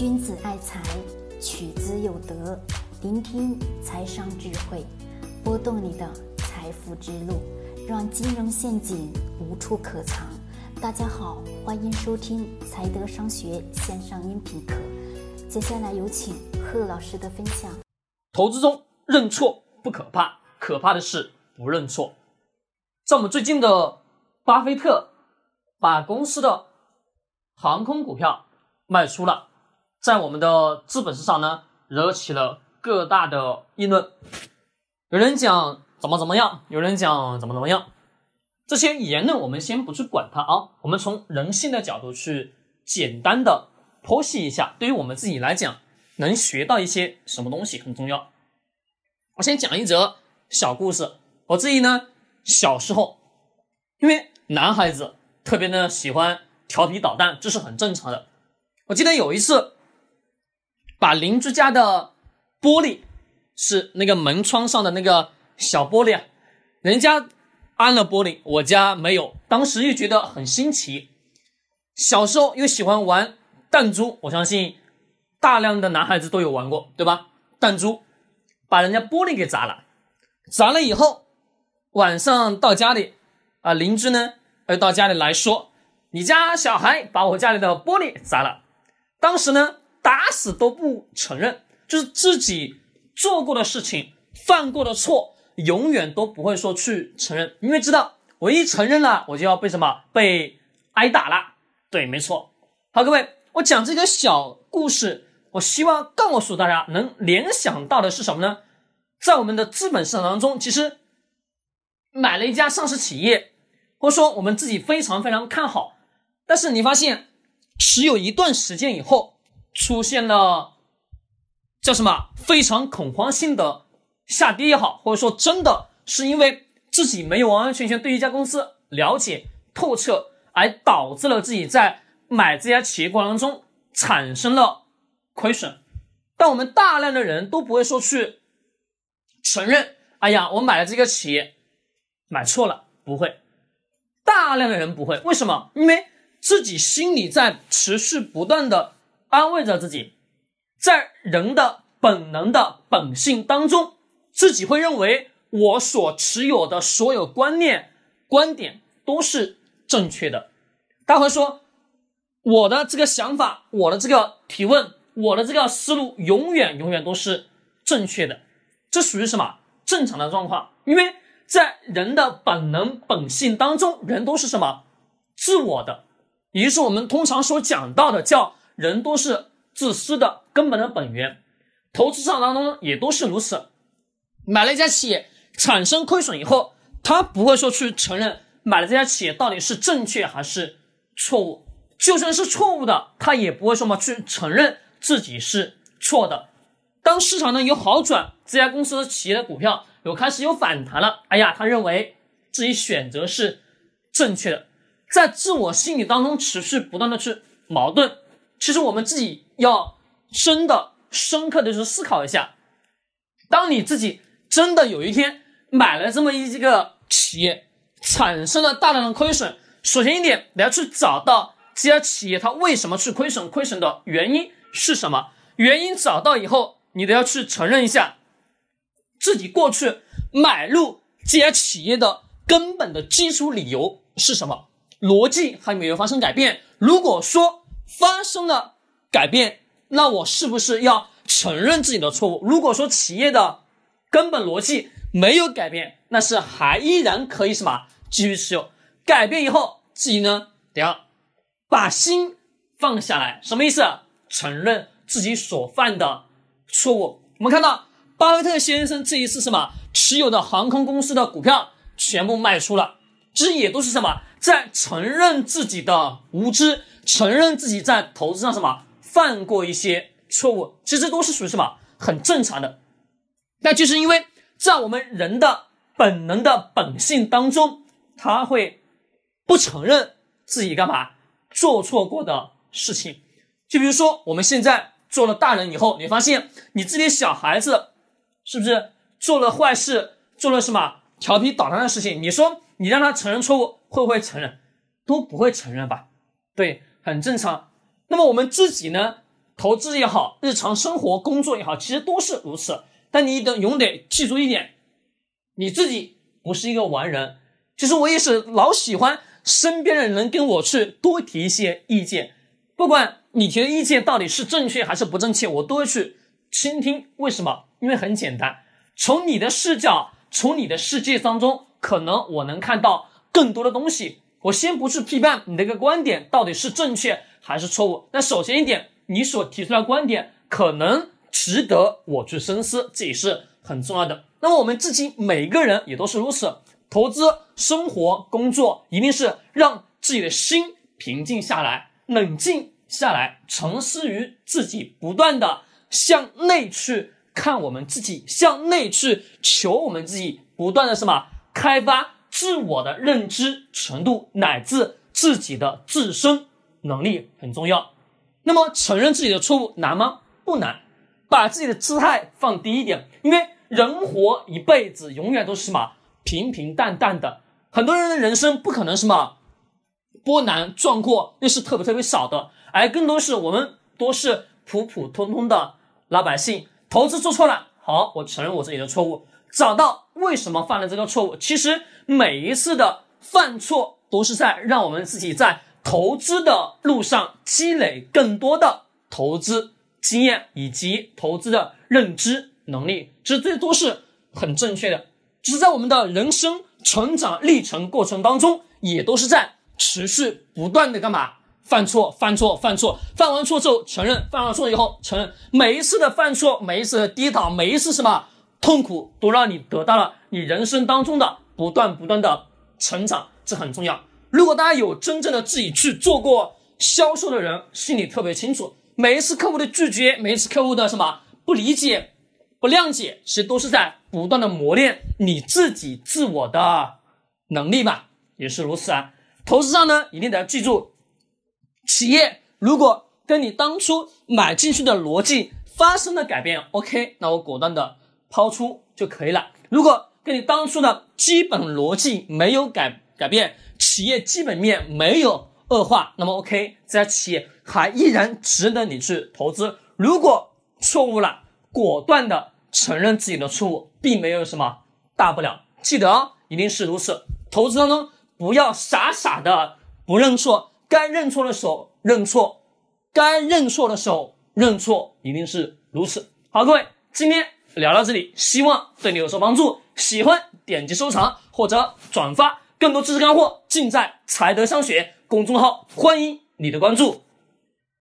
君子爱财，取之有德。聆听财商智慧，拨动你的财富之路，让金融陷阱无处可藏。大家好，欢迎收听财德商学线上音频课。接下来有请贺老师的分享。投资中认错不可怕，可怕的是不认错。在我们最近的，巴菲特把公司的航空股票卖出了，在我们的资本市场呢，惹起了各大的议论。有人讲怎么怎么样，有人讲怎么怎么样。这些言论我们先不去管它啊，我们从人性的角度去简单的剖析一下，对于我们自己来讲，能学到一些什么东西很重要。我先讲一则小故事。我自己呢，小时候，因为男孩子特别的喜欢调皮捣蛋，这是很正常的。我记得有一次，把邻居家的玻璃，是那个门窗上的那个小玻璃啊，人家。安了玻璃，我家没有。当时又觉得很新奇，小时候又喜欢玩弹珠，我相信大量的男孩子都有玩过，对吧？弹珠把人家玻璃给砸了，砸了以后，晚上到家里，啊，邻居呢，呃，到家里来说，你家小孩把我家里的玻璃砸了。当时呢，打死都不承认，就是自己做过的事情，犯过的错。永远都不会说去承认，因为知道我一承认了，我就要被什么被挨打了。对，没错。好，各位，我讲这个小故事，我希望告诉大家，能联想到的是什么呢？在我们的资本市场当中，其实买了一家上市企业，或者说我们自己非常非常看好，但是你发现持有一段时间以后，出现了叫什么非常恐慌性的。下跌也好，或者说真的是因为自己没有完完全全对一家公司了解透彻，而导致了自己在买这家企业过程当中产生了亏损。但我们大量的人都不会说去承认，哎呀，我买了这个企业买错了，不会。大量的人不会，为什么？因为自己心里在持续不断的安慰着自己，在人的本能的本性当中。自己会认为我所持有的所有观念、观点都是正确的。他会说，我的这个想法、我的这个提问、我的这个思路，永远永远都是正确的。这属于什么正常的状况？因为在人的本能本性当中，人都是什么自我的，也就是我们通常所讲到的，叫人都是自私的根本的本源。投资市场当中也都是如此。买了一家企业产生亏损以后，他不会说去承认买了这家企业到底是正确还是错误，就算是错误的，他也不会说嘛去承认自己是错的。当市场呢有好转，这家公司的企业的股票有开始有反弹了，哎呀，他认为自己选择是正确的，在自我心理当中持续不断的去矛盾。其实我们自己要深的、深刻的去思考一下，当你自己。真的有一天买了这么一个企业，产生了大量的亏损。首先一点，你要去找到这家企业它为什么去亏损，亏损的原因是什么？原因找到以后，你都要去承认一下自己过去买入这家企业的根本的基础理由是什么，逻辑还没有发生改变。如果说发生了改变，那我是不是要承认自己的错误？如果说企业的根本逻辑没有改变，那是还依然可以什么继续持有。改变以后，自己呢得要把心放下来，什么意思？承认自己所犯的错误。我们看到巴菲特先生这一次什么持有的航空公司的股票全部卖出了，其实也都是什么在承认自己的无知，承认自己在投资上什么犯过一些错误，其实都是属于什么很正常的。那就是因为在我们人的本能的本性当中，他会不承认自己干嘛做错过的事情。就比如说，我们现在做了大人以后，你发现你自己小孩子是不是做了坏事，做了什么调皮捣蛋的事情？你说你让他承认错误，会不会承认？都不会承认吧？对，很正常。那么我们自己呢？投资也好，日常生活工作也好，其实都是如此。但你得永得记住一点，你自己不是一个完人。其实我也是老喜欢身边的人跟我去多提一些意见，不管你提的意见到底是正确还是不正确，我都会去倾听。为什么？因为很简单，从你的视角，从你的世界当中，可能我能看到更多的东西。我先不去批判你的一个观点到底是正确还是错误。那首先一点，你所提出来的观点可能值得我去深思，这也是很重要的。那么我们自己每个人也都是如此，投资、生活、工作，一定是让自己的心平静下来，冷静下来，沉思于自己，不断的向内去看我们自己，向内去求我们自己，不断的什么开发。自我的认知程度乃至自己的自身能力很重要。那么承认自己的错误难吗？不难。把自己的姿态放低一点，因为人活一辈子，永远都是什么平平淡淡的。很多人的人生不可能什么波澜壮阔，那是特别特别少的。而更多是我们都是普普通通的老百姓。投资做错了，好，我承认我自己的错误。找到为什么犯了这个错误？其实每一次的犯错都是在让我们自己在投资的路上积累更多的投资经验以及投资的认知能力。其实这都是很正确的。只是在我们的人生成长历程过程当中，也都是在持续不断的干嘛？犯错，犯错，犯错，犯完错之后承认，犯完错以后承认。每一次的犯错，每一次的跌倒，每一次什么？痛苦都让你得到了你人生当中的不断不断的成长，这很重要。如果大家有真正的自己去做过销售的人，心里特别清楚，每一次客户的拒绝，每一次客户的什么不理解、不谅解，其实都是在不断的磨练你自己自我的能力吧，也是如此啊。投资上呢，一定得要记住，企业如果跟你当初买进去的逻辑发生了改变，OK，那我果断的。抛出就可以了。如果跟你当初的基本逻辑没有改改变，企业基本面没有恶化，那么 OK，这家企业还依然值得你去投资。如果错误了，果断的承认自己的错误，并没有什么大不了。记得哦，一定是如此。投资当中不要傻傻的不认错，该认错的时候认错，该认错的时候认错，一定是如此。好，各位，今天。聊到这里，希望对你有所帮助。喜欢点击收藏或者转发，更多知识干货尽在才德商学公众号，欢迎你的关注。